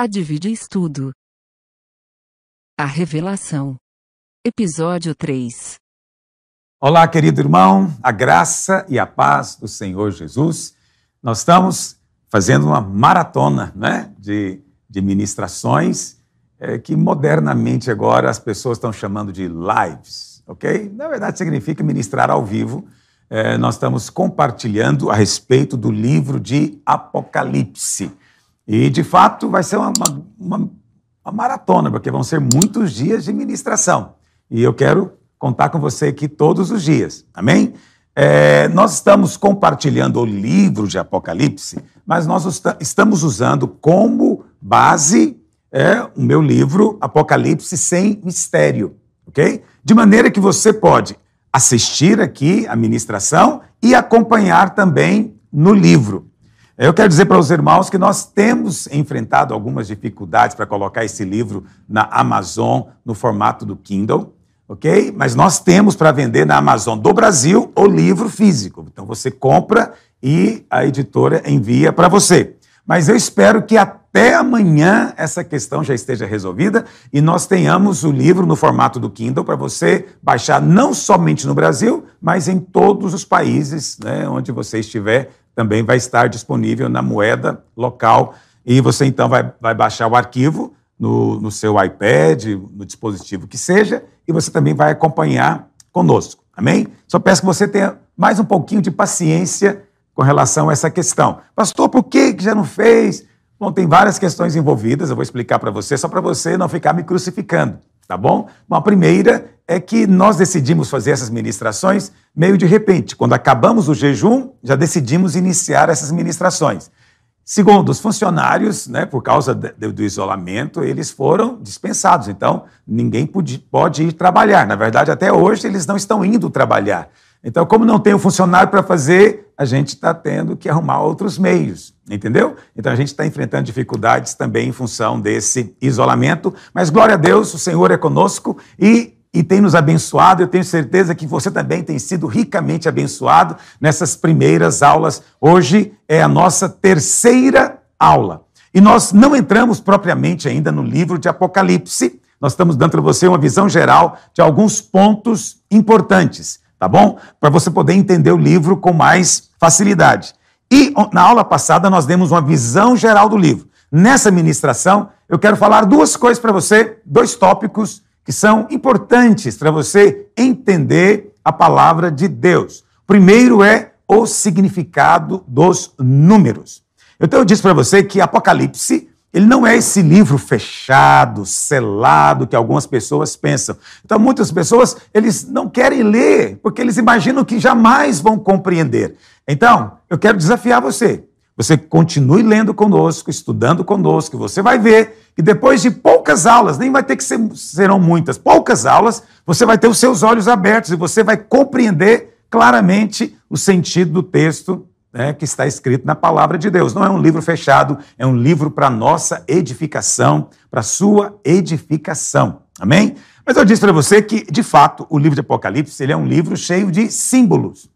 A Divide Estudo. A Revelação. Episódio 3. Olá, querido irmão, a graça e a paz do Senhor Jesus. Nós estamos fazendo uma maratona né, de, de ministrações é, que modernamente agora as pessoas estão chamando de lives, ok? Na verdade, significa ministrar ao vivo. É, nós estamos compartilhando a respeito do livro de Apocalipse. E, de fato, vai ser uma, uma, uma maratona, porque vão ser muitos dias de ministração. E eu quero contar com você aqui todos os dias. Amém? É, nós estamos compartilhando o livro de Apocalipse, mas nós estamos usando como base é, o meu livro Apocalipse sem mistério, ok? De maneira que você pode assistir aqui a ministração e acompanhar também no livro. Eu quero dizer para os irmãos que nós temos enfrentado algumas dificuldades para colocar esse livro na Amazon no formato do Kindle, ok? Mas nós temos para vender na Amazon do Brasil o livro físico. Então você compra e a editora envia para você. Mas eu espero que até amanhã essa questão já esteja resolvida e nós tenhamos o livro no formato do Kindle para você baixar não somente no Brasil, mas em todos os países né, onde você estiver também vai estar disponível na moeda local e você então vai, vai baixar o arquivo no, no seu iPad, no dispositivo que seja, e você também vai acompanhar conosco. Amém? Só peço que você tenha mais um pouquinho de paciência com relação a essa questão. Pastor, por que já não fez? Bom, tem várias questões envolvidas, eu vou explicar para você, só para você não ficar me crucificando, tá bom? Bom, a primeira é que nós decidimos fazer essas ministrações meio de repente. Quando acabamos o jejum, já decidimos iniciar essas ministrações. Segundo, os funcionários, né, por causa de, do isolamento, eles foram dispensados. Então, ninguém pode, pode ir trabalhar. Na verdade, até hoje, eles não estão indo trabalhar. Então, como não tem o funcionário para fazer, a gente está tendo que arrumar outros meios, entendeu? Então, a gente está enfrentando dificuldades também em função desse isolamento. Mas, glória a Deus, o Senhor é conosco e e tem nos abençoado. Eu tenho certeza que você também tem sido ricamente abençoado nessas primeiras aulas. Hoje é a nossa terceira aula. E nós não entramos propriamente ainda no livro de Apocalipse. Nós estamos dando para você uma visão geral de alguns pontos importantes, tá bom? Para você poder entender o livro com mais facilidade. E na aula passada nós demos uma visão geral do livro. Nessa ministração, eu quero falar duas coisas para você, dois tópicos que são importantes para você entender a palavra de Deus. Primeiro é o significado dos números. Então eu disse para você que Apocalipse, ele não é esse livro fechado, selado que algumas pessoas pensam. Então muitas pessoas, eles não querem ler, porque eles imaginam que jamais vão compreender. Então, eu quero desafiar você. Você continue lendo conosco, estudando conosco, você vai ver que depois de poucas aulas, nem vai ter que ser, serão muitas, poucas aulas, você vai ter os seus olhos abertos e você vai compreender claramente o sentido do texto né, que está escrito na palavra de Deus. Não é um livro fechado, é um livro para nossa edificação, para sua edificação. Amém? Mas eu disse para você que, de fato, o livro de Apocalipse ele é um livro cheio de símbolos.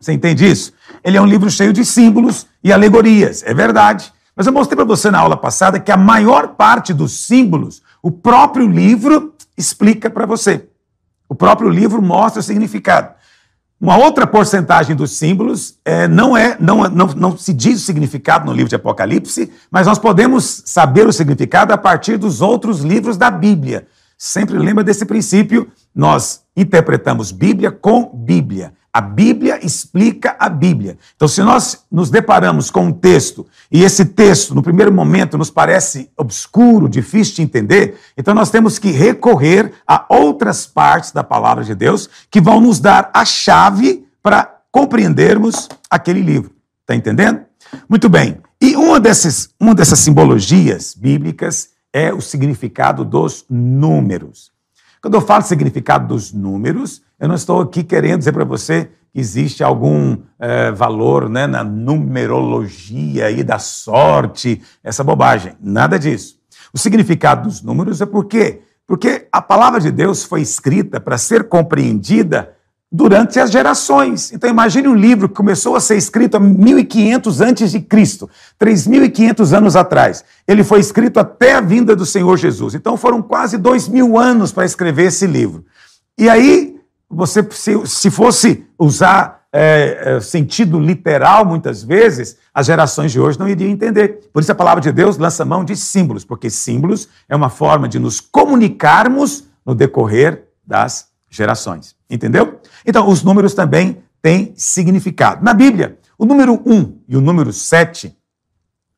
Você entende isso? Ele é um livro cheio de símbolos e alegorias, é verdade. Mas eu mostrei para você na aula passada que a maior parte dos símbolos, o próprio livro explica para você. O próprio livro mostra o significado. Uma outra porcentagem dos símbolos é, não, é, não, não, não se diz o significado no livro de Apocalipse, mas nós podemos saber o significado a partir dos outros livros da Bíblia. Sempre lembra desse princípio, nós interpretamos Bíblia com Bíblia. A Bíblia explica a Bíblia. Então, se nós nos deparamos com um texto e esse texto, no primeiro momento, nos parece obscuro, difícil de entender, então nós temos que recorrer a outras partes da palavra de Deus que vão nos dar a chave para compreendermos aquele livro. Está entendendo? Muito bem. E uma, desses, uma dessas simbologias bíblicas é o significado dos números. Quando eu falo significado dos números, eu não estou aqui querendo dizer para você que existe algum é, valor né, na numerologia e da sorte, essa bobagem. Nada disso. O significado dos números é por quê? Porque a palavra de Deus foi escrita para ser compreendida durante as gerações. Então imagine um livro que começou a ser escrito há 1500 antes de Cristo, 3500 anos atrás. Ele foi escrito até a vinda do Senhor Jesus. Então foram quase dois mil anos para escrever esse livro. E aí você se, se fosse usar é, é, sentido literal, muitas vezes, as gerações de hoje não iriam entender. Por isso a palavra de Deus lança mão de símbolos, porque símbolos é uma forma de nos comunicarmos no decorrer das gerações. Entendeu? Então, os números também têm significado. Na Bíblia, o número 1 e o número 7,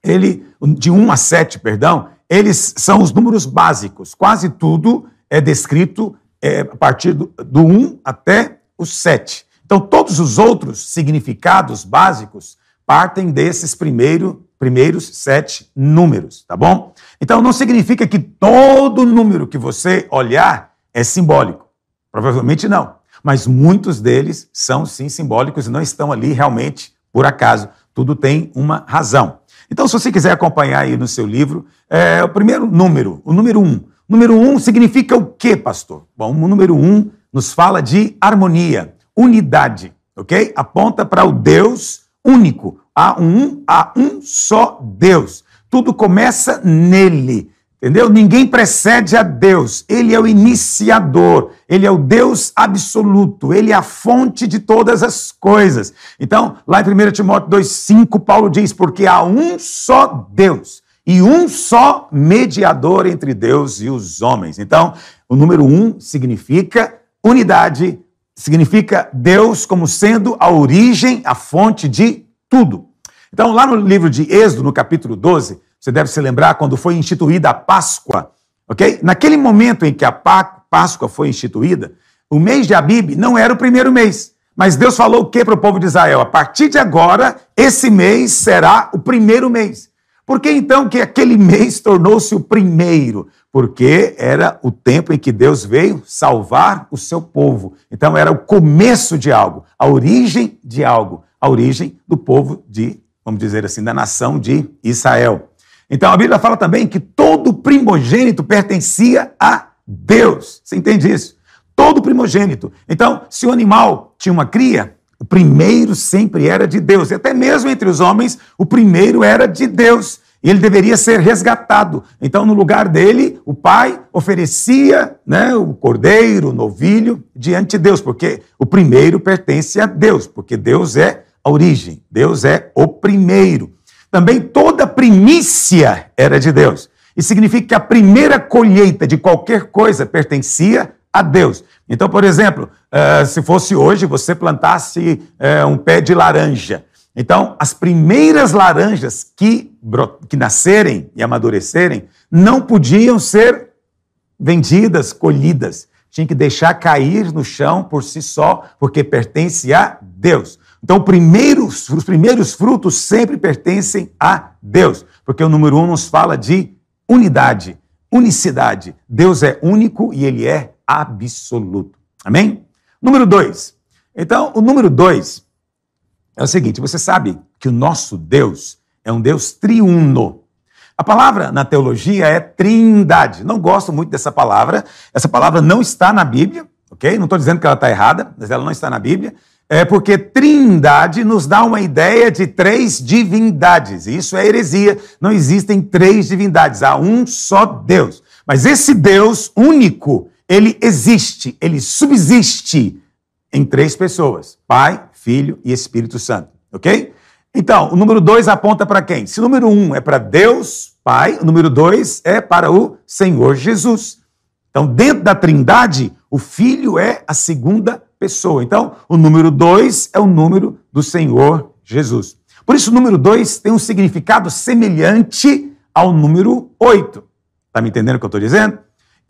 ele, de 1 a 7, perdão, eles são os números básicos. Quase tudo é descrito é, a partir do, do 1 até o 7. Então, todos os outros significados básicos partem desses primeiro, primeiros sete números, tá bom? Então, não significa que todo número que você olhar é simbólico. Provavelmente não. Mas muitos deles são sim simbólicos e não estão ali realmente por acaso. Tudo tem uma razão. Então, se você quiser acompanhar aí no seu livro, é, o primeiro número, o número um. Número um significa o quê, pastor? Bom, o número um nos fala de harmonia, unidade, ok? Aponta para o Deus único. Há um, há um só Deus. Tudo começa nele. Entendeu? Ninguém precede a Deus. Ele é o iniciador. Ele é o Deus absoluto. Ele é a fonte de todas as coisas. Então, lá em 1 Timóteo 2,5, Paulo diz: Porque há um só Deus e um só mediador entre Deus e os homens. Então, o número um significa unidade, significa Deus como sendo a origem, a fonte de tudo. Então, lá no livro de Êxodo, no capítulo 12, você deve se lembrar quando foi instituída a Páscoa, ok? Naquele momento em que a Páscoa foi instituída, o mês de Abib não era o primeiro mês. Mas Deus falou o que para o povo de Israel? A partir de agora, esse mês será o primeiro mês. Por que então que aquele mês tornou-se o primeiro? Porque era o tempo em que Deus veio salvar o seu povo. Então era o começo de algo, a origem de algo, a origem do povo de, vamos dizer assim, da nação de Israel. Então a Bíblia fala também que todo primogênito pertencia a Deus. Você entende isso? Todo primogênito. Então, se o animal tinha uma cria, o primeiro sempre era de Deus. E até mesmo entre os homens, o primeiro era de Deus. E ele deveria ser resgatado. Então, no lugar dele, o pai oferecia né, o cordeiro, o novilho, diante de Deus, porque o primeiro pertence a Deus, porque Deus é a origem, Deus é o primeiro. Também toda primícia era de Deus. Isso significa que a primeira colheita de qualquer coisa pertencia a Deus. Então, por exemplo, uh, se fosse hoje você plantasse uh, um pé de laranja. Então, as primeiras laranjas que, que nascerem e amadurecerem não podiam ser vendidas, colhidas. Tinha que deixar cair no chão por si só, porque pertence a Deus. Então, primeiros, os primeiros frutos sempre pertencem a Deus, porque o número um nos fala de unidade, unicidade. Deus é único e ele é absoluto. Amém? Número dois. Então, o número dois é o seguinte: você sabe que o nosso Deus é um Deus triuno. A palavra na teologia é trindade. Não gosto muito dessa palavra. Essa palavra não está na Bíblia, ok? Não estou dizendo que ela está errada, mas ela não está na Bíblia é porque trindade nos dá uma ideia de três divindades. Isso é heresia. Não existem três divindades, há um só Deus. Mas esse Deus único, ele existe, ele subsiste em três pessoas: Pai, Filho e Espírito Santo. Ok? Então, o número dois aponta para quem? Se o número um é para Deus, Pai, o número dois é para o Senhor Jesus. Então, dentro da trindade, o Filho é a segunda pessoa. Então, o número dois é o número do Senhor Jesus. Por isso, o número dois tem um significado semelhante ao número oito. Está me entendendo o que eu estou dizendo?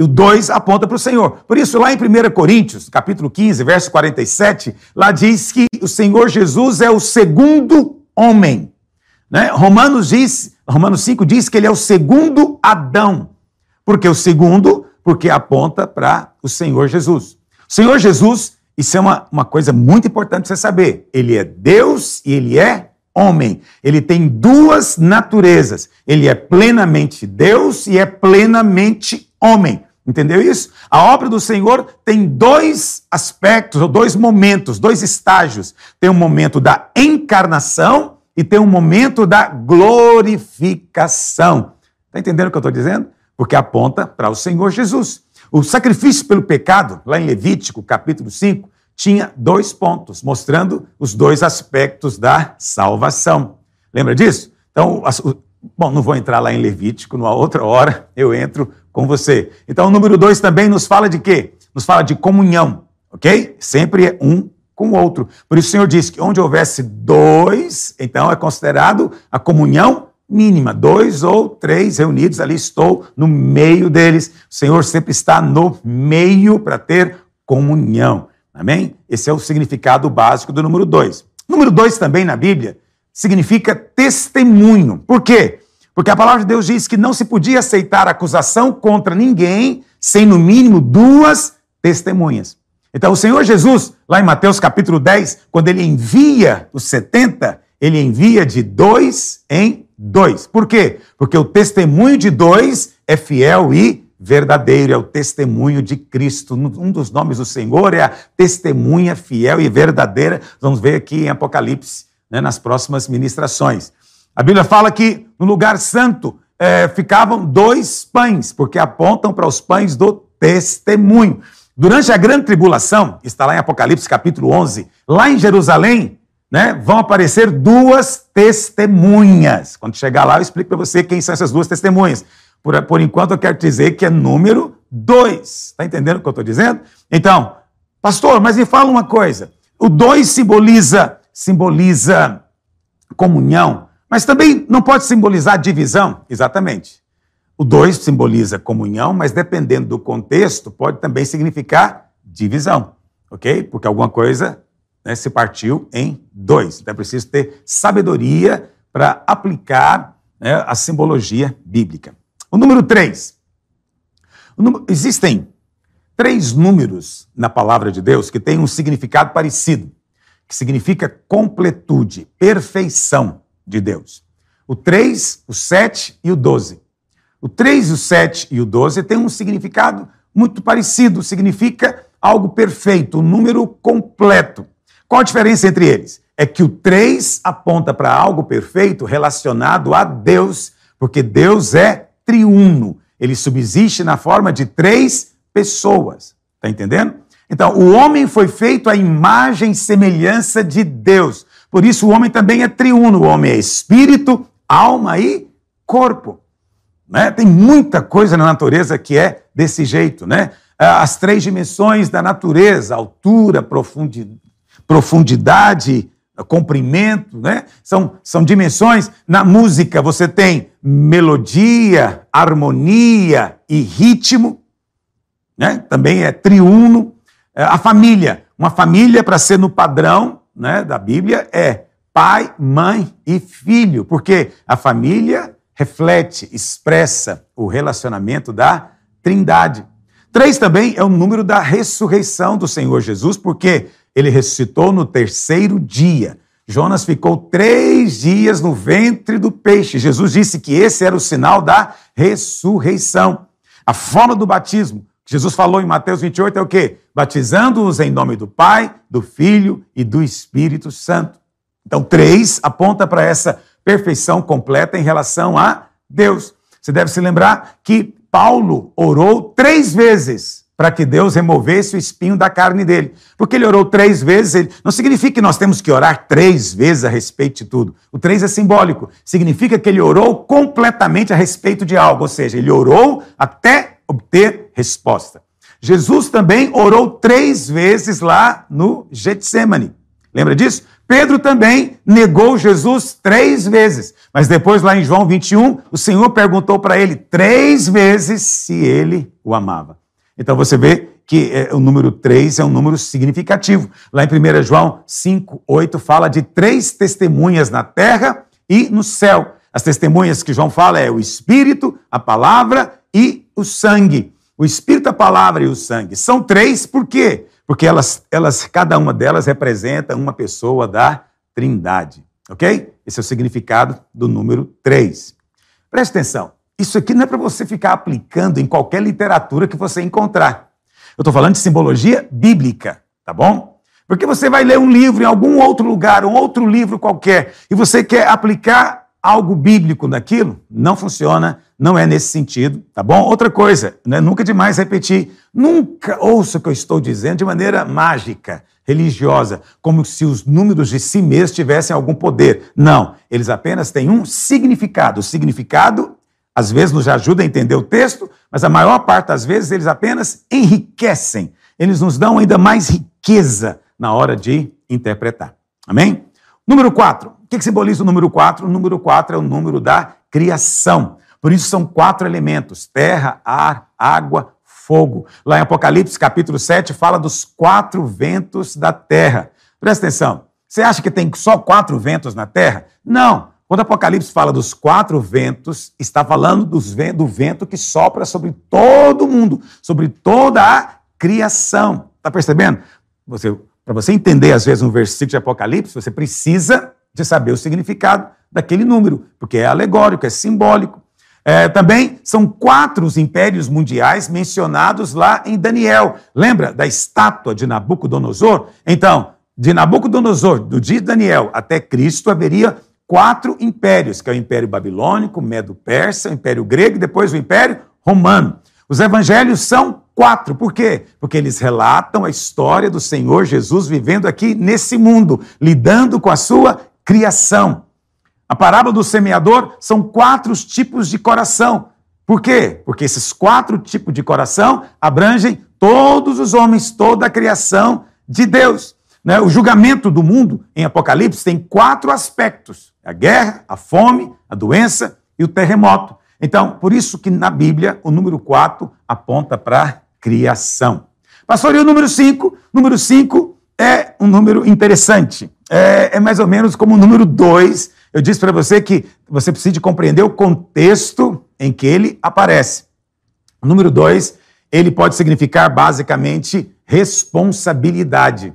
O 2 aponta para o Senhor. Por isso, lá em 1 Coríntios, capítulo 15, verso 47, lá diz que o Senhor Jesus é o segundo homem. Né? Romanos, diz, Romanos 5 diz que ele é o segundo Adão. Porque o segundo, porque aponta para o Senhor Jesus. O Senhor Jesus isso é uma, uma coisa muito importante você saber. Ele é Deus e ele é homem. Ele tem duas naturezas. Ele é plenamente Deus e é plenamente homem. Entendeu isso? A obra do Senhor tem dois aspectos, ou dois momentos, dois estágios. Tem um momento da encarnação e tem um momento da glorificação. Está entendendo o que eu estou dizendo? Porque aponta para o Senhor Jesus. O sacrifício pelo pecado, lá em Levítico, capítulo 5, tinha dois pontos, mostrando os dois aspectos da salvação. Lembra disso? Então, bom, não vou entrar lá em Levítico, numa outra hora eu entro com você. Então, o número dois também nos fala de quê? Nos fala de comunhão, ok? Sempre é um com o outro. Por isso o Senhor disse que onde houvesse dois, então é considerado a comunhão mínima. Dois ou três reunidos, ali estou no meio deles. O Senhor sempre está no meio para ter comunhão. Amém? Esse é o significado básico do número dois. Número dois também na Bíblia significa testemunho. Por quê? Porque a palavra de Deus diz que não se podia aceitar acusação contra ninguém sem, no mínimo, duas testemunhas. Então, o Senhor Jesus, lá em Mateus capítulo 10, quando ele envia os 70, ele envia de dois em dois. Por quê? Porque o testemunho de dois é fiel e verdadeiro, é o testemunho de Cristo. Um dos nomes do Senhor é a testemunha fiel e verdadeira. Vamos ver aqui em Apocalipse, né, nas próximas ministrações. A Bíblia fala que no lugar santo é, ficavam dois pães, porque apontam para os pães do testemunho. Durante a grande tribulação, está lá em Apocalipse capítulo 11, lá em Jerusalém, né, vão aparecer duas testemunhas. Quando chegar lá, eu explico para você quem são essas duas testemunhas. Por, por enquanto, eu quero dizer que é número dois. Está entendendo o que eu estou dizendo? Então, pastor, mas me fala uma coisa. O dois simboliza, simboliza comunhão, mas também não pode simbolizar divisão. Exatamente. O dois simboliza comunhão, mas dependendo do contexto, pode também significar divisão, ok? Porque alguma coisa né, se partiu em dois. Então é preciso ter sabedoria para aplicar né, a simbologia bíblica. O número três. O número, existem três números na palavra de Deus que têm um significado parecido, que significa completude, perfeição de Deus. O 3, o 7 e o 12. O 3, o 7 e o 12 têm um significado muito parecido, significa algo perfeito, um número completo. Qual a diferença entre eles? É que o 3 aponta para algo perfeito relacionado a Deus, porque Deus é triuno. Ele subsiste na forma de três pessoas. Está entendendo? Então, o homem foi feito à imagem e semelhança de Deus. Por isso, o homem também é triuno. O homem é espírito, alma e corpo. Né? Tem muita coisa na natureza que é desse jeito, né? As três dimensões da natureza, altura, profundidade, comprimento, né? São, são dimensões. Na música você tem melodia, harmonia e ritmo, né? Também é triuno. É, a família, uma família para ser no padrão, né, da Bíblia é pai, mãe e filho, porque a família reflete, expressa o relacionamento da Trindade. Três também é o número da ressurreição do Senhor Jesus, porque ele ressuscitou no terceiro dia. Jonas ficou três dias no ventre do peixe. Jesus disse que esse era o sinal da ressurreição. A forma do batismo, Jesus falou em Mateus 28, é o quê? Batizando-os em nome do Pai, do Filho e do Espírito Santo. Então, três aponta para essa perfeição completa em relação a Deus. Você deve se lembrar que Paulo orou três vezes para que Deus removesse o espinho da carne dele. Porque ele orou três vezes, ele... não significa que nós temos que orar três vezes a respeito de tudo. O três é simbólico. Significa que ele orou completamente a respeito de algo, ou seja, ele orou até obter resposta. Jesus também orou três vezes lá no Getsemane. Lembra disso? Pedro também negou Jesus três vezes. Mas depois, lá em João 21, o Senhor perguntou para ele três vezes se ele o amava. Então você vê que é, o número três é um número significativo. Lá em 1 João 5, 8, fala de três testemunhas na terra e no céu. As testemunhas que João fala é o Espírito, a palavra e o sangue. O Espírito, a palavra e o sangue. São três, por quê? porque elas, elas, cada uma delas representa uma pessoa da Trindade, ok? Esse é o significado do número 3. Preste atenção, Isso aqui não é para você ficar aplicando em qualquer literatura que você encontrar. Eu estou falando de simbologia bíblica, tá bom? Porque você vai ler um livro em algum outro lugar, um outro livro qualquer, e você quer aplicar algo bíblico naquilo, não funciona, não é nesse sentido, tá bom? Outra coisa, né, nunca demais repetir, nunca ouça o que eu estou dizendo de maneira mágica, religiosa, como se os números de si mesmos tivessem algum poder. Não, eles apenas têm um significado. O significado, às vezes, nos ajuda a entender o texto, mas a maior parte das vezes eles apenas enriquecem, eles nos dão ainda mais riqueza na hora de interpretar. Amém? Número 4. O que, simboliza o número 4? O número 4 é o número da criação. Por isso são quatro elementos: terra, ar, água, fogo. Lá em Apocalipse, capítulo 7, fala dos quatro ventos da terra. Presta atenção. Você acha que tem só quatro ventos na terra? Não. Quando Apocalipse fala dos quatro ventos, está falando do vento que sopra sobre todo mundo, sobre toda a criação. Está percebendo? Você, Para você entender, às vezes, um versículo de Apocalipse, você precisa de saber o significado daquele número, porque é alegórico, é simbólico. É, também são quatro os impérios mundiais mencionados lá em Daniel. Lembra da estátua de Nabucodonosor? Então, de Nabucodonosor, do dia de Daniel até Cristo, haveria quatro impérios, que é o Império Babilônico, Medo-Persa, o Império Grego e depois o Império Romano. Os evangelhos são quatro. Por quê? Porque eles relatam a história do Senhor Jesus vivendo aqui nesse mundo, lidando com a sua criação. A parábola do semeador são quatro tipos de coração. Por quê? Porque esses quatro tipos de coração abrangem todos os homens, toda a criação de Deus. Né? O julgamento do mundo em Apocalipse tem quatro aspectos: a guerra, a fome, a doença e o terremoto. Então, por isso que na Bíblia o número 4 aponta para criação. Pastor, e o número 5? Número 5 é um número interessante é, é mais ou menos como o número dois. Eu disse para você que você precisa compreender o contexto em que ele aparece. O número dois, ele pode significar basicamente responsabilidade,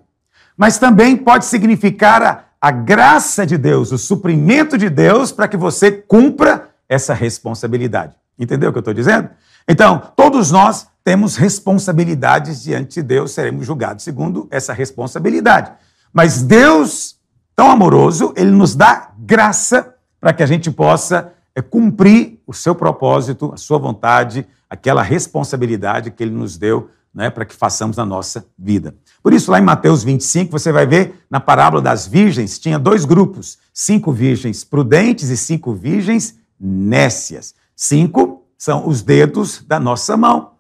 mas também pode significar a, a graça de Deus, o suprimento de Deus para que você cumpra essa responsabilidade. Entendeu o que eu estou dizendo? Então, todos nós temos responsabilidades diante de Deus, seremos julgados segundo essa responsabilidade. Mas Deus, tão amoroso, ele nos dá graça para que a gente possa é, cumprir o seu propósito, a sua vontade, aquela responsabilidade que ele nos deu né, para que façamos na nossa vida. Por isso, lá em Mateus 25, você vai ver na parábola das virgens, tinha dois grupos: cinco virgens prudentes e cinco virgens nécias. Cinco são os dedos da nossa mão,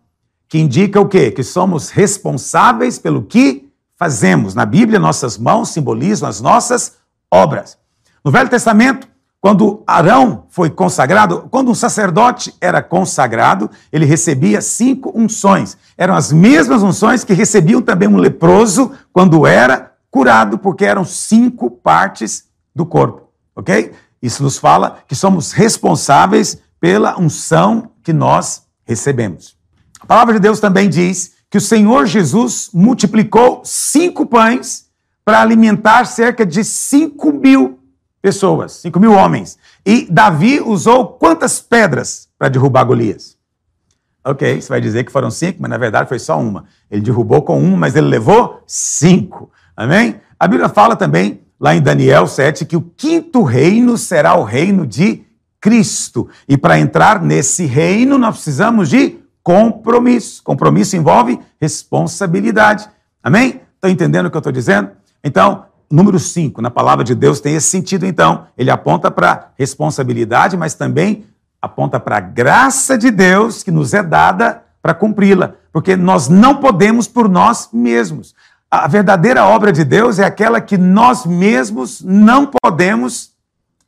que indica o quê? Que somos responsáveis pelo que fazemos. Na Bíblia, nossas mãos simbolizam as nossas obras. No Velho Testamento, quando Arão foi consagrado, quando um sacerdote era consagrado, ele recebia cinco unções. Eram as mesmas unções que recebiam também um leproso quando era curado, porque eram cinco partes do corpo, ok? Isso nos fala que somos responsáveis pela unção que nós recebemos. A palavra de Deus também diz que o Senhor Jesus multiplicou cinco pães para alimentar cerca de cinco mil pessoas, cinco mil homens. E Davi usou quantas pedras para derrubar Golias? Ok, você vai dizer que foram cinco, mas na verdade foi só uma. Ele derrubou com uma, mas ele levou cinco. Amém? A Bíblia fala também, lá em Daniel 7, que o quinto reino será o reino de Cristo. E para entrar nesse reino, nós precisamos de compromisso. Compromisso envolve responsabilidade. Amém? Estão entendendo o que eu estou dizendo? Então, número 5, na palavra de Deus tem esse sentido, então. Ele aponta para responsabilidade, mas também aponta para a graça de Deus que nos é dada para cumpri-la. Porque nós não podemos por nós mesmos. A verdadeira obra de Deus é aquela que nós mesmos não podemos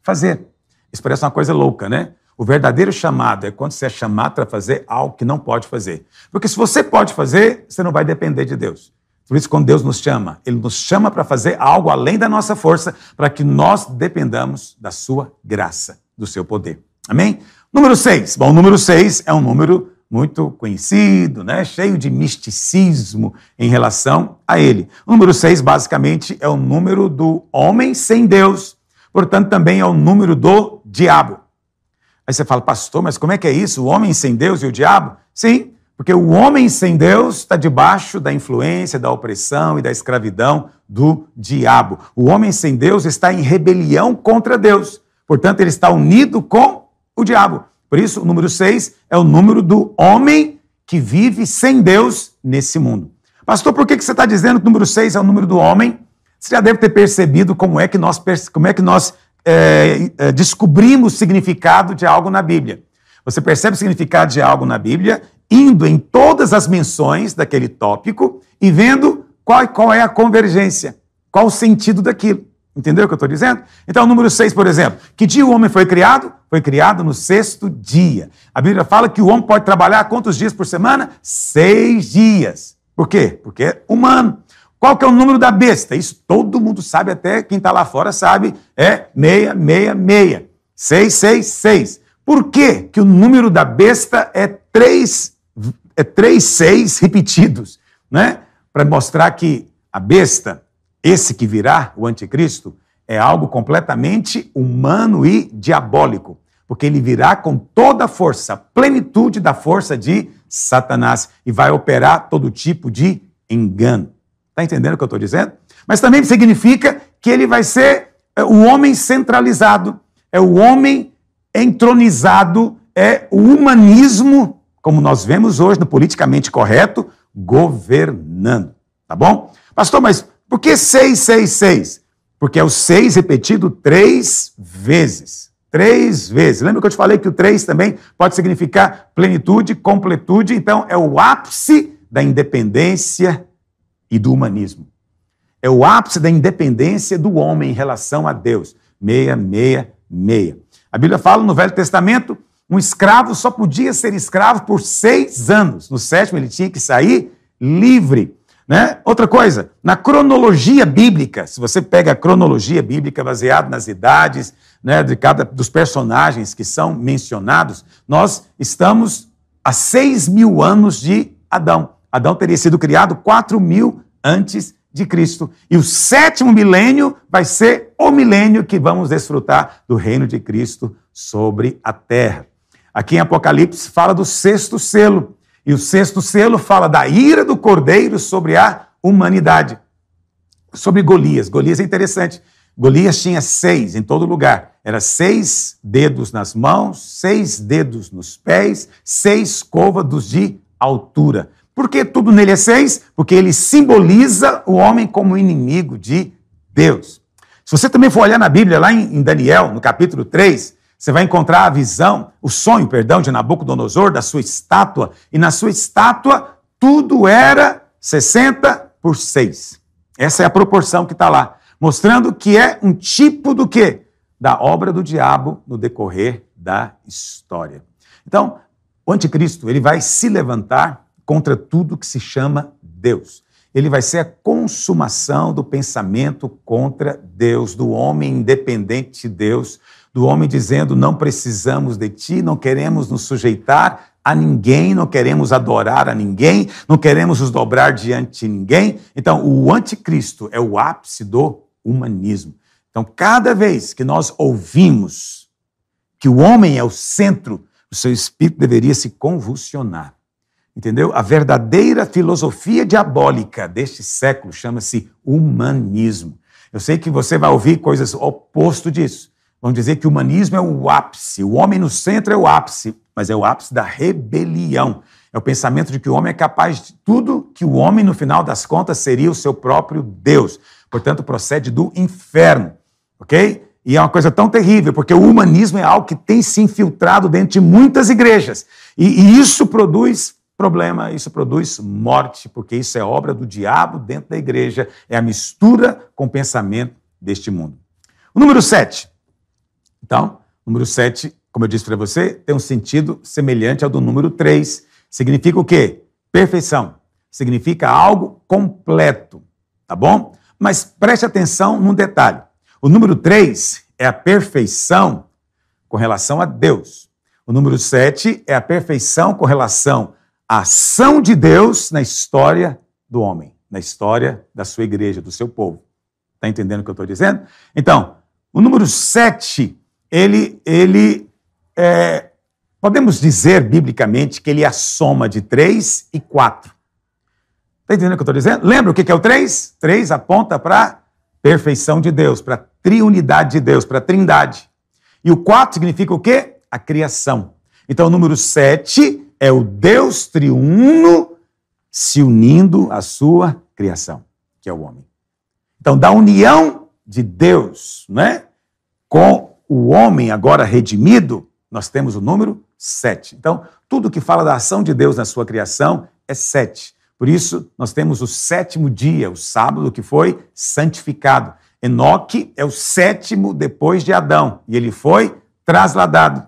fazer. Isso parece uma coisa louca, né? O verdadeiro chamado é quando você é chamado para fazer algo que não pode fazer. Porque se você pode fazer, você não vai depender de Deus. Por isso, quando Deus nos chama, Ele nos chama para fazer algo além da nossa força, para que nós dependamos da sua graça, do seu poder. Amém? Número 6. Bom, o número 6 é um número muito conhecido, né? cheio de misticismo em relação a ele. O número 6, basicamente, é o número do homem sem Deus, portanto, também é o número do diabo. Aí você fala, pastor, mas como é que é isso? O homem sem Deus e o diabo? Sim, porque o homem sem Deus está debaixo da influência, da opressão e da escravidão do diabo. O homem sem Deus está em rebelião contra Deus. Portanto, ele está unido com o diabo. Por isso, o número 6 é o número do homem que vive sem Deus nesse mundo. Pastor, por que você está dizendo que o número 6 é o número do homem? Você já deve ter percebido como é que nós, como é que nós é, é, descobrimos o significado de algo na Bíblia. Você percebe o significado de algo na Bíblia indo em todas as menções daquele tópico e vendo qual, qual é a convergência, qual o sentido daquilo. Entendeu o que eu estou dizendo? Então, número 6, por exemplo. Que dia o homem foi criado? Foi criado no sexto dia. A Bíblia fala que o homem pode trabalhar quantos dias por semana? Seis dias. Por quê? Porque é humano. Qual que é o número da besta? Isso todo mundo sabe, até quem está lá fora sabe. É 666. 666. Por quê que o número da besta é três, é três seis repetidos? Né? Para mostrar que a besta esse que virá, o anticristo, é algo completamente humano e diabólico, porque ele virá com toda a força, plenitude da força de Satanás e vai operar todo tipo de engano. Está entendendo o que eu estou dizendo? Mas também significa que ele vai ser é, o homem centralizado, é o homem entronizado, é o humanismo, como nós vemos hoje no politicamente correto, governando. Tá bom? Pastor, mas por que 666? Porque é o 6 repetido três vezes. Três vezes. Lembra que eu te falei que o 3 também pode significar plenitude, completude? Então, é o ápice da independência e do humanismo. É o ápice da independência do homem em relação a Deus. 666. A Bíblia fala no Velho Testamento: um escravo só podia ser escravo por seis anos. No sétimo, ele tinha que sair livre. Né? Outra coisa, na cronologia bíblica, se você pega a cronologia bíblica baseada nas idades né, de cada dos personagens que são mencionados, nós estamos a seis mil anos de Adão. Adão teria sido criado quatro mil antes de Cristo. E o sétimo milênio vai ser o milênio que vamos desfrutar do reino de Cristo sobre a terra. Aqui em Apocalipse fala do sexto selo. E o sexto selo fala da ira do cordeiro sobre a humanidade. Sobre Golias. Golias é interessante. Golias tinha seis em todo lugar. Era seis dedos nas mãos, seis dedos nos pés, seis côvados de altura. Por que tudo nele é seis? Porque ele simboliza o homem como inimigo de Deus. Se você também for olhar na Bíblia, lá em Daniel, no capítulo 3, você vai encontrar a visão, o sonho, perdão, de Nabucodonosor, da sua estátua, e na sua estátua tudo era 60 por 6. Essa é a proporção que está lá, mostrando que é um tipo do quê? Da obra do diabo no decorrer da história. Então, o anticristo, ele vai se levantar contra tudo que se chama Deus. Ele vai ser a consumação do pensamento contra Deus, do homem independente de Deus, do homem dizendo: não precisamos de ti, não queremos nos sujeitar a ninguém, não queremos adorar a ninguém, não queremos nos dobrar diante de ninguém. Então, o anticristo é o ápice do humanismo. Então, cada vez que nós ouvimos que o homem é o centro, o seu espírito deveria se convulsionar. Entendeu? A verdadeira filosofia diabólica deste século chama-se humanismo. Eu sei que você vai ouvir coisas oposto disso. Vamos dizer que o humanismo é o ápice, o homem no centro é o ápice, mas é o ápice da rebelião. É o pensamento de que o homem é capaz de tudo, que o homem, no final das contas, seria o seu próprio Deus. Portanto, procede do inferno, ok? E é uma coisa tão terrível, porque o humanismo é algo que tem se infiltrado dentro de muitas igrejas. E, e isso produz problema, isso produz morte, porque isso é obra do diabo dentro da igreja, é a mistura com o pensamento deste mundo. O número 7. Então, número 7, como eu disse para você, tem um sentido semelhante ao do número 3. Significa o quê? Perfeição. Significa algo completo, tá bom? Mas preste atenção num detalhe. O número 3 é a perfeição com relação a Deus. O número 7 é a perfeição com relação à ação de Deus na história do homem, na história da sua igreja, do seu povo. Está entendendo o que eu estou dizendo? Então, o número 7 ele, ele é, podemos dizer biblicamente que ele é a soma de três e quatro. Está entendendo o que eu estou dizendo? Lembra o que é o três? Três aponta para perfeição de Deus, para triunidade de Deus, para trindade. E o quatro significa o quê? A criação. Então o número sete é o Deus triuno se unindo à sua criação, que é o homem. Então, da união de Deus né, com o homem agora redimido, nós temos o número sete. Então, tudo que fala da ação de Deus na sua criação é sete. Por isso, nós temos o sétimo dia, o sábado, que foi santificado. Enoque é o sétimo depois de Adão, e ele foi trasladado.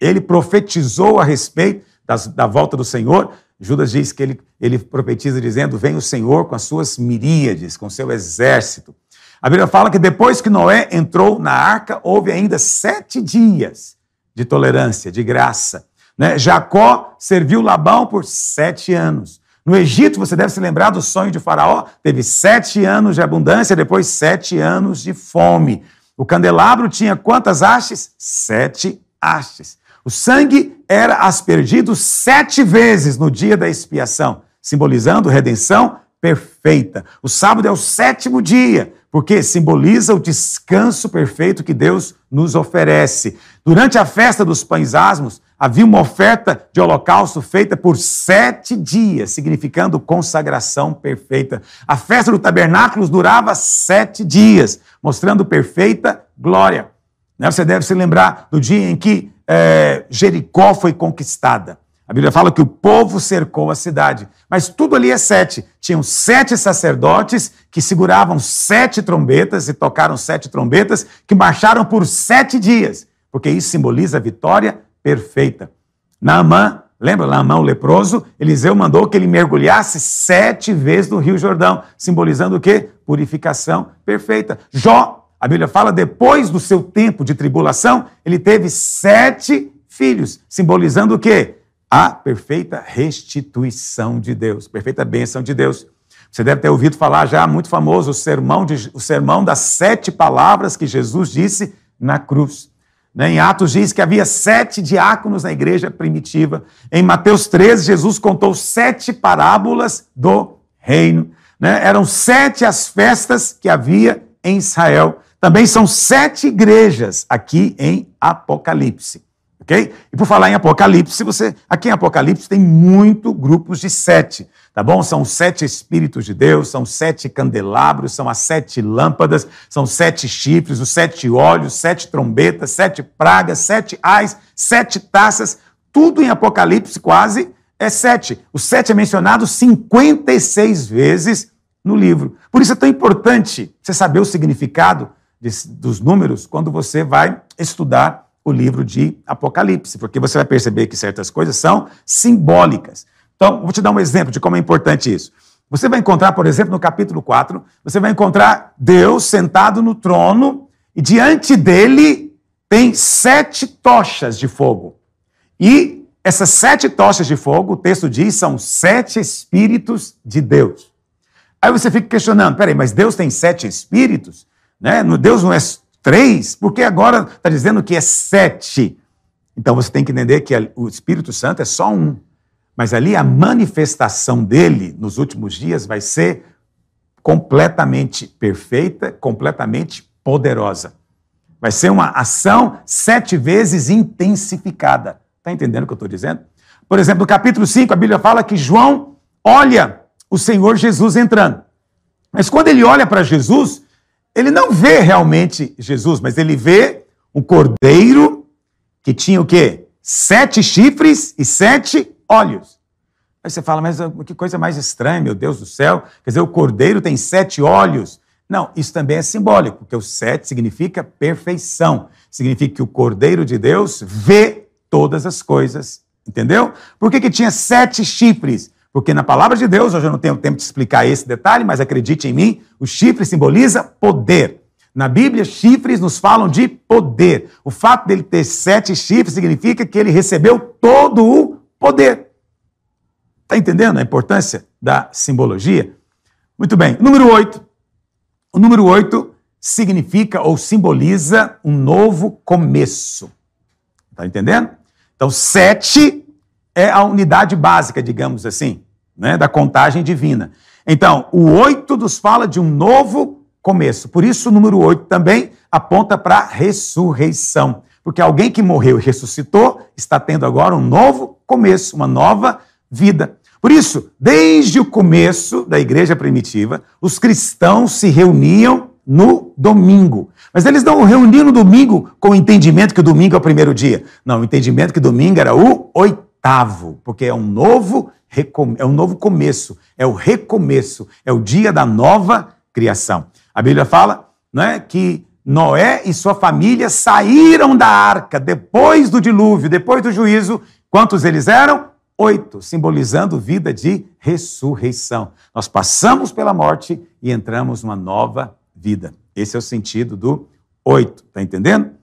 Ele profetizou a respeito das, da volta do Senhor. Judas diz que ele, ele profetiza dizendo: Vem o Senhor com as suas miríades, com seu exército. A Bíblia fala que depois que Noé entrou na arca, houve ainda sete dias de tolerância, de graça. Né? Jacó serviu Labão por sete anos. No Egito, você deve se lembrar do sonho de Faraó, teve sete anos de abundância, depois sete anos de fome. O candelabro tinha quantas hastes? Sete hastes. O sangue era aspergido sete vezes no dia da expiação, simbolizando redenção perfeita. O sábado é o sétimo dia, porque simboliza o descanso perfeito que Deus nos oferece. Durante a festa dos pães asmos, havia uma oferta de holocausto feita por sete dias, significando consagração perfeita. A festa do tabernáculos durava sete dias, mostrando perfeita glória. Né, você deve se lembrar do dia em que é, Jericó foi conquistada. A Bíblia fala que o povo cercou a cidade, mas tudo ali é sete. Tinham sete sacerdotes que seguravam sete trombetas e tocaram sete trombetas, que marcharam por sete dias, porque isso simboliza a vitória perfeita. Naamã, lembra Naamã o leproso? Eliseu mandou que ele mergulhasse sete vezes no Rio Jordão, simbolizando o quê? Purificação perfeita. Jó, a Bíblia fala, depois do seu tempo de tribulação, ele teve sete filhos, simbolizando o quê? A perfeita restituição de Deus, perfeita bênção de Deus. Você deve ter ouvido falar já, muito famoso, o sermão, de, o sermão das sete palavras que Jesus disse na cruz. Né? Em Atos diz que havia sete diáconos na igreja primitiva. Em Mateus 13, Jesus contou sete parábolas do reino. Né? Eram sete as festas que havia em Israel. Também são sete igrejas aqui em Apocalipse ok? E por falar em Apocalipse, você aqui em Apocalipse tem muito grupos de sete, tá bom? São sete Espíritos de Deus, são sete candelabros, são as sete lâmpadas, são sete chifres, os sete olhos, sete trombetas, sete pragas, sete ais, sete taças, tudo em Apocalipse quase é sete. O sete é mencionado 56 vezes no livro. Por isso é tão importante você saber o significado dos números quando você vai estudar o livro de Apocalipse, porque você vai perceber que certas coisas são simbólicas. Então, vou te dar um exemplo de como é importante isso. Você vai encontrar, por exemplo, no capítulo 4, você vai encontrar Deus sentado no trono e diante dele tem sete tochas de fogo. E essas sete tochas de fogo, o texto diz, são sete espíritos de Deus. Aí você fica questionando, peraí, mas Deus tem sete espíritos? Né? Deus não é três, porque agora está dizendo que é sete. Então você tem que entender que o Espírito Santo é só um. Mas ali a manifestação dele nos últimos dias vai ser completamente perfeita, completamente poderosa. Vai ser uma ação sete vezes intensificada. Está entendendo o que eu estou dizendo? Por exemplo, no capítulo 5, a Bíblia fala que João olha o Senhor Jesus entrando. Mas quando ele olha para Jesus, ele não vê realmente Jesus, mas ele vê um cordeiro que tinha o quê? Sete chifres e sete olhos. Aí você fala, mas que coisa mais estranha, meu Deus do céu. Quer dizer, o cordeiro tem sete olhos. Não, isso também é simbólico, porque o sete significa perfeição. Significa que o cordeiro de Deus vê todas as coisas. Entendeu? Por que, que tinha sete chifres? Porque na palavra de Deus, eu não tenho tempo de explicar esse detalhe, mas acredite em mim, o chifre simboliza poder. Na Bíblia, chifres nos falam de poder. O fato dele ter sete chifres significa que ele recebeu todo o poder. Está entendendo a importância da simbologia? Muito bem. Número 8. O número 8 significa ou simboliza um novo começo. Tá entendendo? Então, sete é a unidade básica, digamos assim, né, da contagem divina. Então, o oito nos fala de um novo começo. Por isso, o número oito também aponta para a ressurreição. Porque alguém que morreu e ressuscitou está tendo agora um novo começo, uma nova vida. Por isso, desde o começo da igreja primitiva, os cristãos se reuniam no domingo. Mas eles não reuniam no domingo com o entendimento que o domingo é o primeiro dia. Não, o entendimento que domingo era o oitavo, porque é um novo é um novo começo, é o recomeço, é o dia da nova criação. A Bíblia fala né, que Noé e sua família saíram da arca depois do dilúvio, depois do juízo. Quantos eles eram? Oito, simbolizando vida de ressurreição. Nós passamos pela morte e entramos numa nova vida. Esse é o sentido do oito, tá entendendo?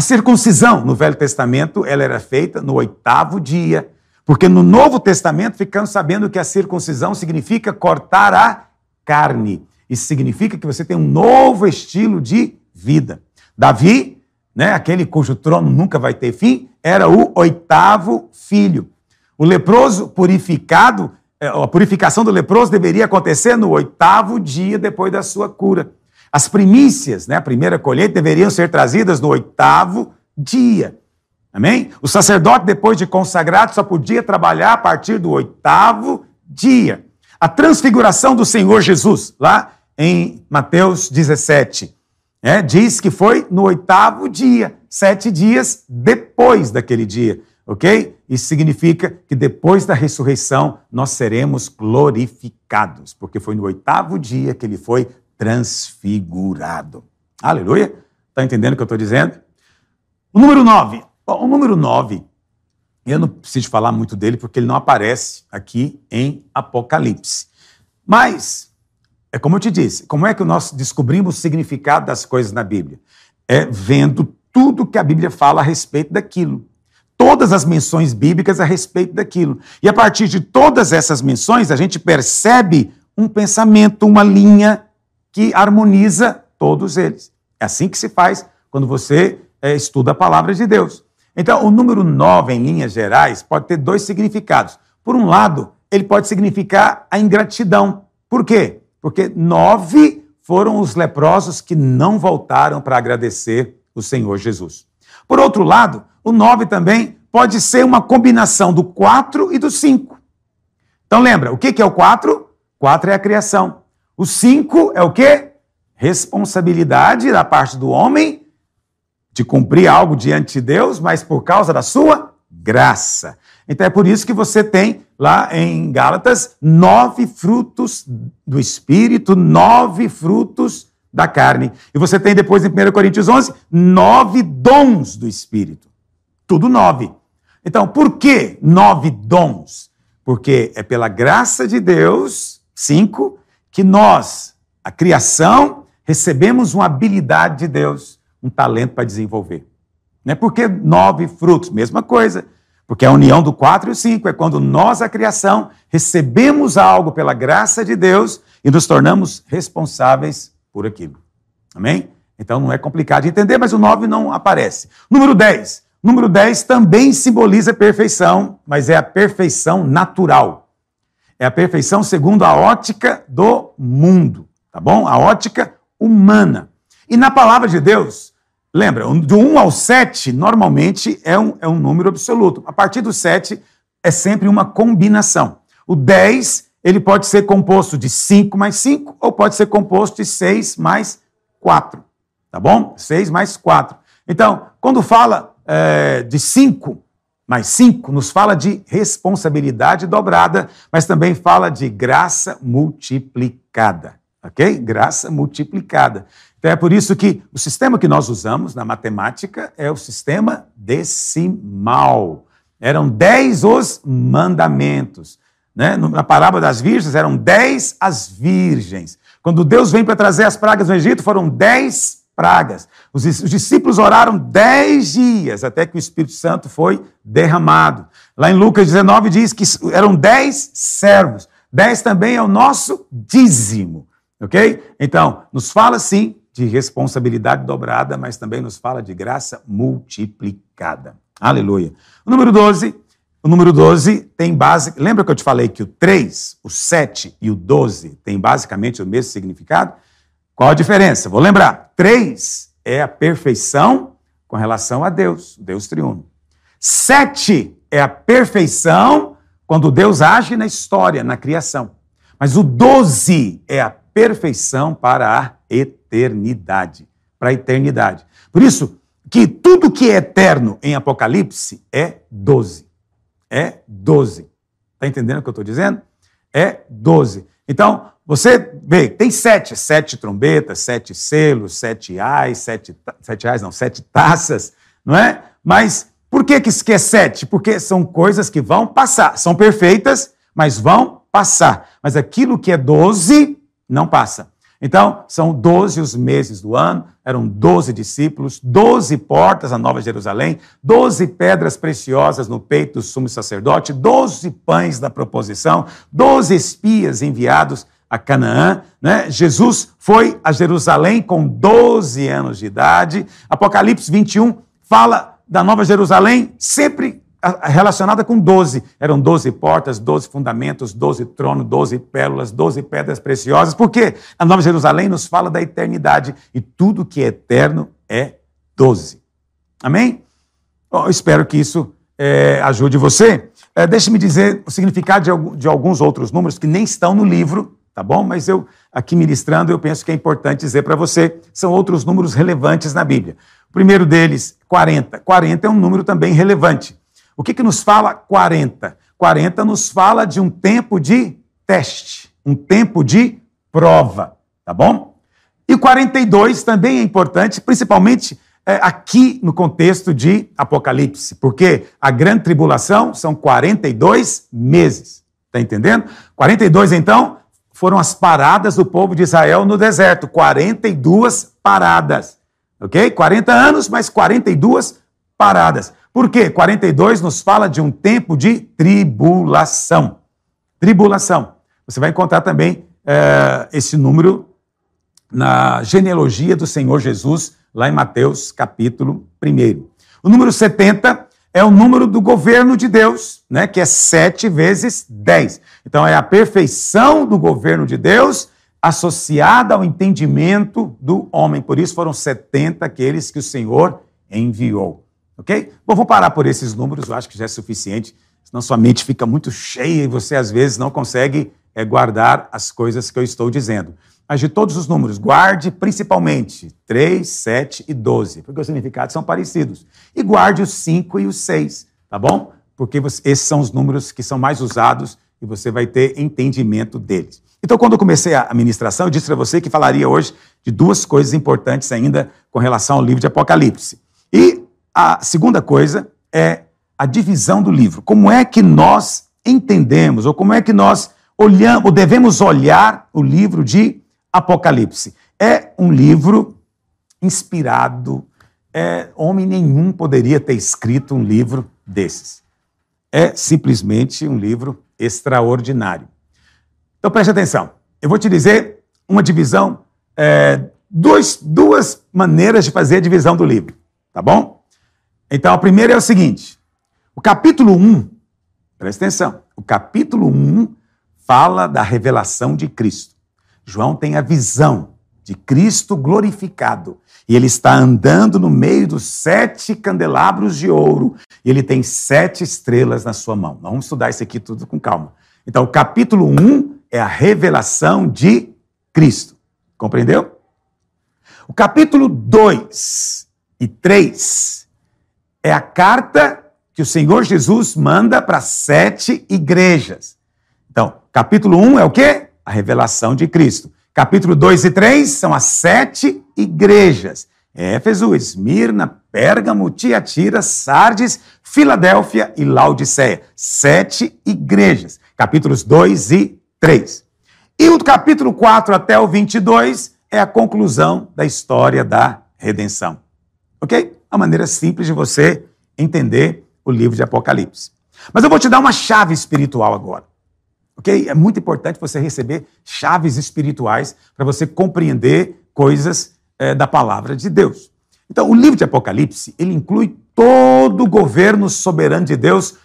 A circuncisão no Velho Testamento, ela era feita no oitavo dia, porque no Novo Testamento ficamos sabendo que a circuncisão significa cortar a carne. Isso significa que você tem um novo estilo de vida. Davi, né, aquele cujo trono nunca vai ter fim, era o oitavo filho. O leproso purificado, é, a purificação do leproso deveria acontecer no oitavo dia depois da sua cura. As primícias, né, a primeira colheita, deveriam ser trazidas no oitavo dia. Amém? O sacerdote, depois de consagrado, só podia trabalhar a partir do oitavo dia. A transfiguração do Senhor Jesus, lá em Mateus 17, é, diz que foi no oitavo dia, sete dias depois daquele dia, ok? Isso significa que depois da ressurreição nós seremos glorificados, porque foi no oitavo dia que ele foi transfigurado. Aleluia? Está entendendo o que eu estou dizendo? O número 9. o número 9, eu não preciso falar muito dele porque ele não aparece aqui em Apocalipse. Mas, é como eu te disse, como é que nós descobrimos o significado das coisas na Bíblia? É vendo tudo que a Bíblia fala a respeito daquilo. Todas as menções bíblicas a respeito daquilo. E a partir de todas essas menções, a gente percebe um pensamento, uma linha que harmoniza todos eles. É assim que se faz quando você é, estuda a palavra de Deus. Então, o número 9, em linhas gerais, pode ter dois significados. Por um lado, ele pode significar a ingratidão. Por quê? Porque nove foram os leprosos que não voltaram para agradecer o Senhor Jesus. Por outro lado, o nove também pode ser uma combinação do quatro e do cinco. Então lembra, o que é o quatro? Quatro é a criação. O cinco é o quê? Responsabilidade da parte do homem de cumprir algo diante de Deus, mas por causa da sua graça. Então é por isso que você tem lá em Gálatas nove frutos do Espírito, nove frutos da carne. E você tem depois em 1 Coríntios 11, nove dons do Espírito. Tudo nove. Então, por que nove dons? Porque é pela graça de Deus, cinco, que nós, a criação, recebemos uma habilidade de Deus, um talento para desenvolver. Não é porque nove frutos, mesma coisa. Porque a união do quatro e o cinco é quando nós, a criação, recebemos algo pela graça de Deus e nos tornamos responsáveis por aquilo. Amém? Então não é complicado de entender, mas o nove não aparece. Número 10. Número 10 também simboliza perfeição, mas é a perfeição natural. É a perfeição segundo a ótica do mundo, tá bom? A ótica humana. E na palavra de Deus, lembra, do 1 ao 7, normalmente é um, é um número absoluto. A partir do 7 é sempre uma combinação. O 10, ele pode ser composto de 5 mais 5 ou pode ser composto de 6 mais 4. Tá bom? 6 mais 4. Então, quando fala é, de 5, mais cinco nos fala de responsabilidade dobrada, mas também fala de graça multiplicada. Ok? Graça multiplicada. Então é por isso que o sistema que nós usamos na matemática é o sistema decimal. Eram dez os mandamentos. Né? Na parábola das virgens, eram dez as virgens. Quando Deus vem para trazer as pragas no Egito, foram dez pragas. Os, os discípulos oraram dez dias até que o Espírito Santo foi derramado. Lá em Lucas 19 diz que eram dez servos. Dez também é o nosso dízimo, ok? Então, nos fala sim de responsabilidade dobrada, mas também nos fala de graça multiplicada. Aleluia. O número 12, o número 12 tem base. Lembra que eu te falei que o 3, o 7 e o 12 têm basicamente o mesmo significado? Qual a diferença? Vou lembrar. 3 é a perfeição com relação a Deus, Deus triuno. 7 é a perfeição quando Deus age na história, na criação. Mas o 12 é a perfeição para a eternidade, para a eternidade. Por isso que tudo que é eterno em Apocalipse é 12. É 12. Está entendendo o que eu estou dizendo? É 12. Então, você vê, tem sete, sete trombetas, sete selos, sete ais, sete, sete ais, não, sete taças, não é? Mas por que, que é sete? Porque são coisas que vão passar. São perfeitas, mas vão passar. Mas aquilo que é doze não passa. Então, são doze os meses do ano, eram doze discípulos, doze portas à Nova Jerusalém, doze pedras preciosas no peito do sumo sacerdote, doze pães da proposição, doze espias enviados a Canaã. Né? Jesus foi a Jerusalém com 12 anos de idade. Apocalipse 21 fala da Nova Jerusalém sempre relacionada com doze. Eram doze portas, doze fundamentos, doze tronos, doze pérolas, doze pedras preciosas. Por quê? A Nova Jerusalém nos fala da eternidade e tudo que é eterno é doze. Amém? Bom, espero que isso é, ajude você. É, Deixe-me dizer o significado de, de alguns outros números que nem estão no livro, tá bom? Mas eu, aqui ministrando, eu penso que é importante dizer para você, são outros números relevantes na Bíblia. O primeiro deles, 40. 40 é um número também relevante. O que, que nos fala 40? 40 nos fala de um tempo de teste, um tempo de prova, tá bom? E 42 também é importante, principalmente é, aqui no contexto de Apocalipse, porque a grande tribulação são 42 meses, tá entendendo? 42, então, foram as paradas do povo de Israel no deserto, 42 paradas, ok? 40 anos, mas 42 paradas. Por quê? 42 nos fala de um tempo de tribulação. Tribulação. Você vai encontrar também é, esse número na genealogia do Senhor Jesus, lá em Mateus capítulo 1. O número 70 é o número do governo de Deus, né, que é 7 vezes 10. Então é a perfeição do governo de Deus associada ao entendimento do homem. Por isso foram 70 aqueles que o Senhor enviou. Ok? Bom, vou parar por esses números, eu acho que já é suficiente, senão sua mente fica muito cheia e você às vezes não consegue é, guardar as coisas que eu estou dizendo. Mas de todos os números, guarde principalmente 3, 7 e 12, porque os significados são parecidos. E guarde os 5 e os 6, tá bom? Porque você, esses são os números que são mais usados e você vai ter entendimento deles. Então, quando eu comecei a ministração, eu disse para você que falaria hoje de duas coisas importantes ainda com relação ao livro de Apocalipse. E a segunda coisa é a divisão do livro. Como é que nós entendemos, ou como é que nós olhamos, devemos olhar o livro de Apocalipse? É um livro inspirado. É, homem nenhum poderia ter escrito um livro desses. É simplesmente um livro extraordinário. Então preste atenção. Eu vou te dizer uma divisão, é, duas maneiras de fazer a divisão do livro, tá bom? Então, a primeira é o seguinte: o capítulo 1, presta atenção, o capítulo 1 fala da revelação de Cristo. João tem a visão de Cristo glorificado. E ele está andando no meio dos sete candelabros de ouro. E ele tem sete estrelas na sua mão. Vamos estudar isso aqui tudo com calma. Então, o capítulo 1 é a revelação de Cristo. Compreendeu? O capítulo 2 e 3 é a carta que o Senhor Jesus manda para sete igrejas. Capítulo 1 é o quê? A revelação de Cristo. Capítulo 2 e 3 são as sete igrejas. Éfeso, Esmirna, Pérgamo, Tiatira, Sardes, Filadélfia e Laodiceia. Sete igrejas. Capítulos 2 e 3. E o capítulo 4 até o 22 é a conclusão da história da redenção. Ok? a maneira simples de você entender o livro de Apocalipse. Mas eu vou te dar uma chave espiritual agora. Ok? É muito importante você receber chaves espirituais para você compreender coisas é, da palavra de Deus. Então, o livro de Apocalipse, ele inclui todo o governo soberano de Deus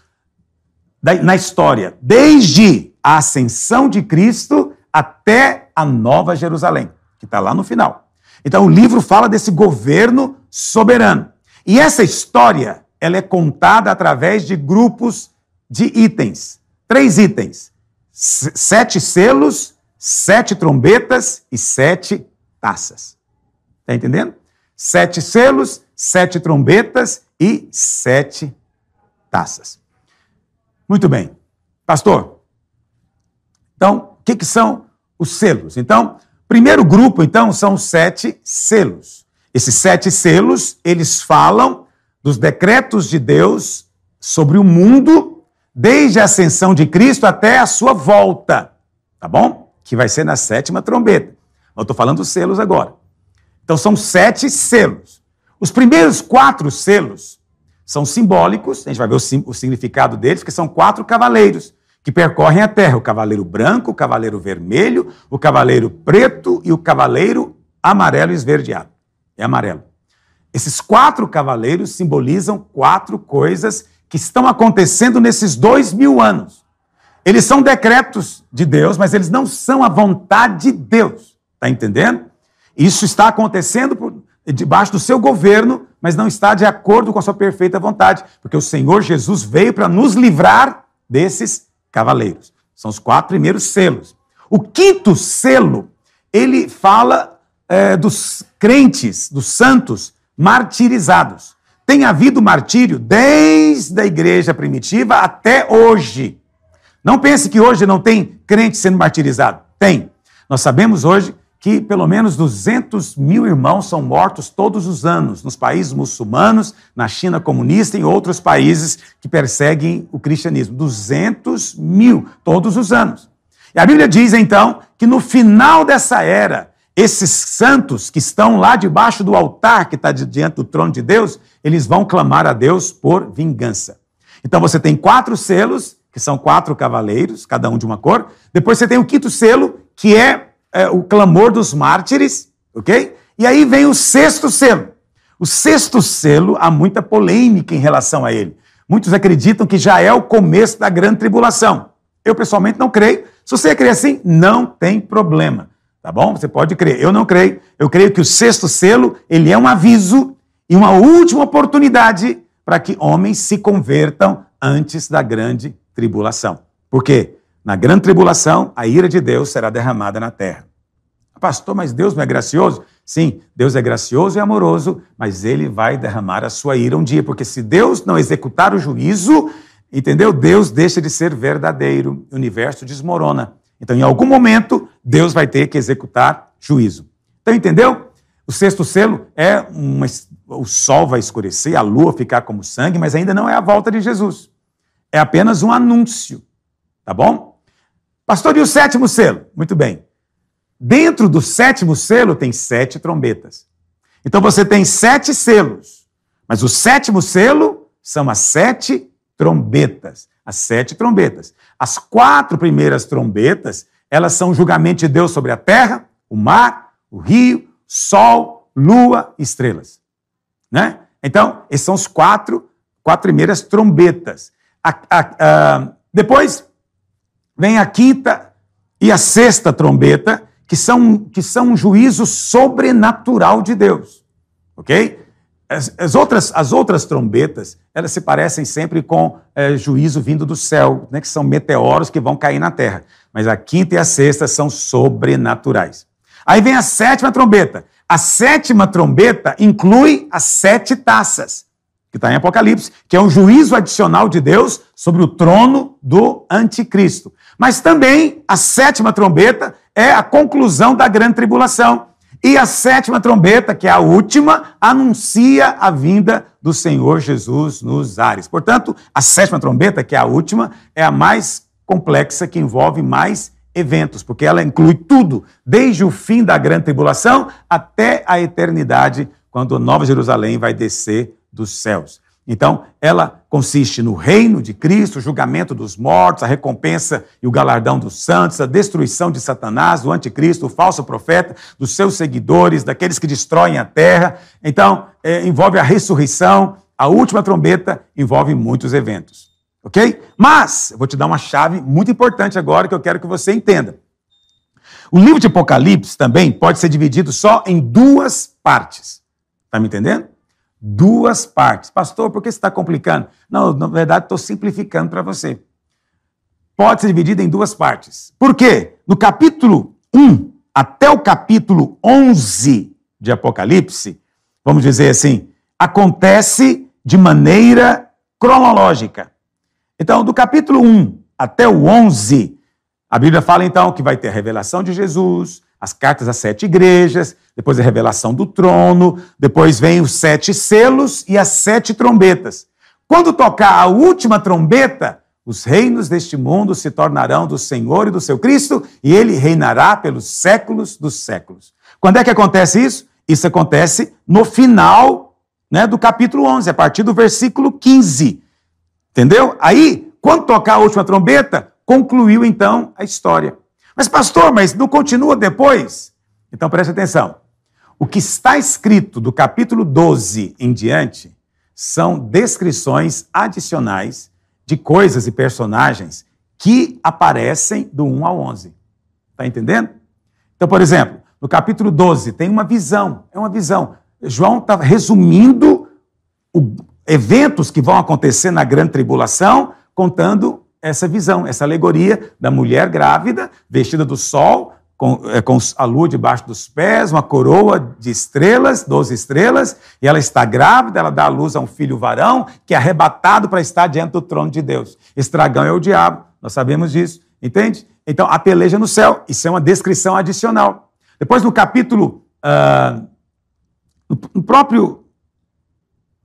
na história, desde a ascensão de Cristo até a Nova Jerusalém, que está lá no final. Então, o livro fala desse governo soberano. E essa história, ela é contada através de grupos de itens. Três itens. Sete selos, sete trombetas e sete taças. Está entendendo? Sete selos, sete trombetas e sete taças. Muito bem. Pastor, então, o que, que são os selos? Então, primeiro grupo, então, são os sete selos. Esses sete selos, eles falam dos decretos de Deus sobre o mundo, desde a ascensão de Cristo até a sua volta, tá bom? Que vai ser na sétima trombeta. Eu estou falando dos selos agora. Então, são sete selos. Os primeiros quatro selos são simbólicos, a gente vai ver o, sim, o significado deles, que são quatro cavaleiros que percorrem a terra: o cavaleiro branco, o cavaleiro vermelho, o cavaleiro preto e o cavaleiro amarelo esverdeado. É amarelo. Esses quatro cavaleiros simbolizam quatro coisas que estão acontecendo nesses dois mil anos. Eles são decretos de Deus, mas eles não são a vontade de Deus. Está entendendo? Isso está acontecendo por, debaixo do seu governo, mas não está de acordo com a sua perfeita vontade, porque o Senhor Jesus veio para nos livrar desses cavaleiros. São os quatro primeiros selos. O quinto selo, ele fala é, dos crentes, dos santos martirizados. Tem havido martírio desde a igreja primitiva até hoje. Não pense que hoje não tem crente sendo martirizado. Tem. Nós sabemos hoje que pelo menos 200 mil irmãos são mortos todos os anos nos países muçulmanos, na China comunista e em outros países que perseguem o cristianismo. 200 mil todos os anos. E a Bíblia diz então que no final dessa era, esses santos que estão lá debaixo do altar que está diante do trono de Deus, eles vão clamar a Deus por vingança. Então você tem quatro selos, que são quatro cavaleiros, cada um de uma cor. Depois você tem o quinto selo, que é é, o clamor dos mártires, ok? E aí vem o sexto selo. O sexto selo, há muita polêmica em relação a ele. Muitos acreditam que já é o começo da grande tribulação. Eu, pessoalmente, não creio. Se você crê assim, não tem problema. Tá bom? Você pode crer. Eu não creio. Eu creio que o sexto selo, ele é um aviso e uma última oportunidade para que homens se convertam antes da grande tribulação. Por quê? Na grande tribulação, a ira de Deus será derramada na terra. Pastor, mas Deus não é gracioso? Sim, Deus é gracioso e amoroso, mas ele vai derramar a sua ira um dia, porque se Deus não executar o juízo, entendeu? Deus deixa de ser verdadeiro, o universo desmorona. Então, em algum momento, Deus vai ter que executar juízo. Então, entendeu? O sexto selo é uma, o sol vai escurecer, a lua ficar como sangue, mas ainda não é a volta de Jesus. É apenas um anúncio, tá bom? Pastor, e o sétimo selo? Muito bem. Dentro do sétimo selo tem sete trombetas. Então você tem sete selos. Mas o sétimo selo são as sete trombetas. As sete trombetas. As quatro primeiras trombetas, elas são o julgamento de Deus sobre a terra, o mar, o rio, sol, lua estrelas. Né? Então, esses são os quatro, quatro primeiras trombetas. A, a, a, depois, vem a quinta e a sexta trombeta, que são, que são um juízo sobrenatural de Deus. Ok? As, as, outras, as outras trombetas, elas se parecem sempre com é, juízo vindo do céu, né, que são meteoros que vão cair na terra. Mas a quinta e a sexta são sobrenaturais. Aí vem a sétima trombeta. A sétima trombeta inclui as sete taças que está em Apocalipse, que é um juízo adicional de Deus sobre o trono do anticristo. Mas também a sétima trombeta é a conclusão da grande tribulação. E a sétima trombeta, que é a última, anuncia a vinda do Senhor Jesus nos ares. Portanto, a sétima trombeta, que é a última, é a mais complexa, que envolve mais eventos, porque ela inclui tudo, desde o fim da grande tribulação até a eternidade, quando a Nova Jerusalém vai descer dos céus. Então, ela consiste no reino de Cristo, o julgamento dos mortos, a recompensa e o galardão dos santos, a destruição de Satanás, do anticristo, o falso profeta, dos seus seguidores, daqueles que destroem a terra. Então, é, envolve a ressurreição, a última trombeta envolve muitos eventos. Ok? Mas, eu vou te dar uma chave muito importante agora que eu quero que você entenda. O livro de Apocalipse também pode ser dividido só em duas partes. Está me entendendo? Duas partes. Pastor, por que você está complicando? Não, na verdade, estou simplificando para você. Pode ser dividido em duas partes. Por quê? No capítulo 1 até o capítulo 11 de Apocalipse, vamos dizer assim, acontece de maneira cronológica. Então, do capítulo 1 até o 11, a Bíblia fala então que vai ter a revelação de Jesus, as cartas às sete igrejas, depois a revelação do trono, depois vem os sete selos e as sete trombetas. Quando tocar a última trombeta, os reinos deste mundo se tornarão do Senhor e do seu Cristo, e ele reinará pelos séculos dos séculos. Quando é que acontece isso? Isso acontece no final né, do capítulo 11, a partir do versículo 15. Entendeu? Aí, quando tocar a última trombeta, concluiu então a história. Mas, pastor, mas não continua depois? Então preste atenção. O que está escrito do capítulo 12 em diante são descrições adicionais de coisas e personagens que aparecem do 1 ao 11. Está entendendo? Então, por exemplo, no capítulo 12 tem uma visão, é uma visão. João está resumindo o, eventos que vão acontecer na grande tribulação, contando essa visão, essa alegoria da mulher grávida, vestida do sol, com, é, com, a lua debaixo dos pés, uma coroa de estrelas, 12 estrelas, e ela está grávida, ela dá à luz a um filho varão, que é arrebatado para estar diante do trono de Deus. Esse dragão é o diabo, nós sabemos disso, entende? Então, a peleja no céu, isso é uma descrição adicional. Depois, no capítulo, uh, no próprio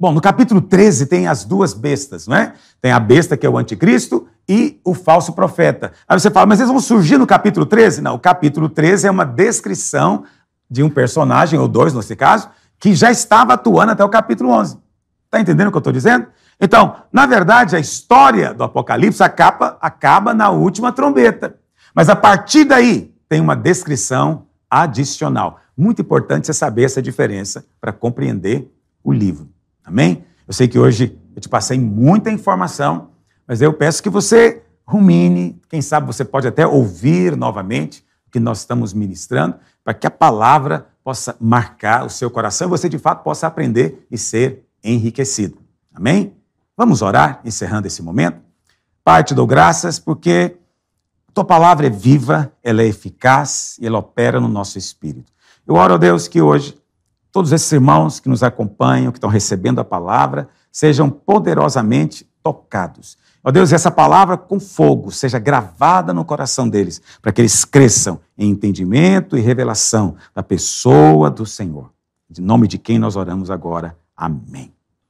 Bom, no capítulo 13 tem as duas bestas, não é? Tem a besta que é o anticristo e o falso profeta. Aí você fala, mas eles vão surgir no capítulo 13? Não, o capítulo 13 é uma descrição de um personagem, ou dois nesse caso, que já estava atuando até o capítulo 11. Está entendendo o que eu estou dizendo? Então, na verdade, a história do Apocalipse acaba, acaba na última trombeta. Mas a partir daí tem uma descrição adicional. Muito importante você saber essa diferença para compreender o livro. Amém? Eu sei que hoje eu te passei muita informação, mas eu peço que você rumine, quem sabe você pode até ouvir novamente o que nós estamos ministrando, para que a palavra possa marcar o seu coração e você de fato possa aprender e ser enriquecido. Amém? Vamos orar, encerrando esse momento. Pai, te dou graças porque tua palavra é viva, ela é eficaz e ela opera no nosso espírito. Eu oro a Deus que hoje todos esses irmãos que nos acompanham, que estão recebendo a palavra, sejam poderosamente tocados. Ó Deus, essa palavra com fogo seja gravada no coração deles, para que eles cresçam em entendimento e revelação da pessoa do Senhor. Em nome de quem nós oramos agora. Amém.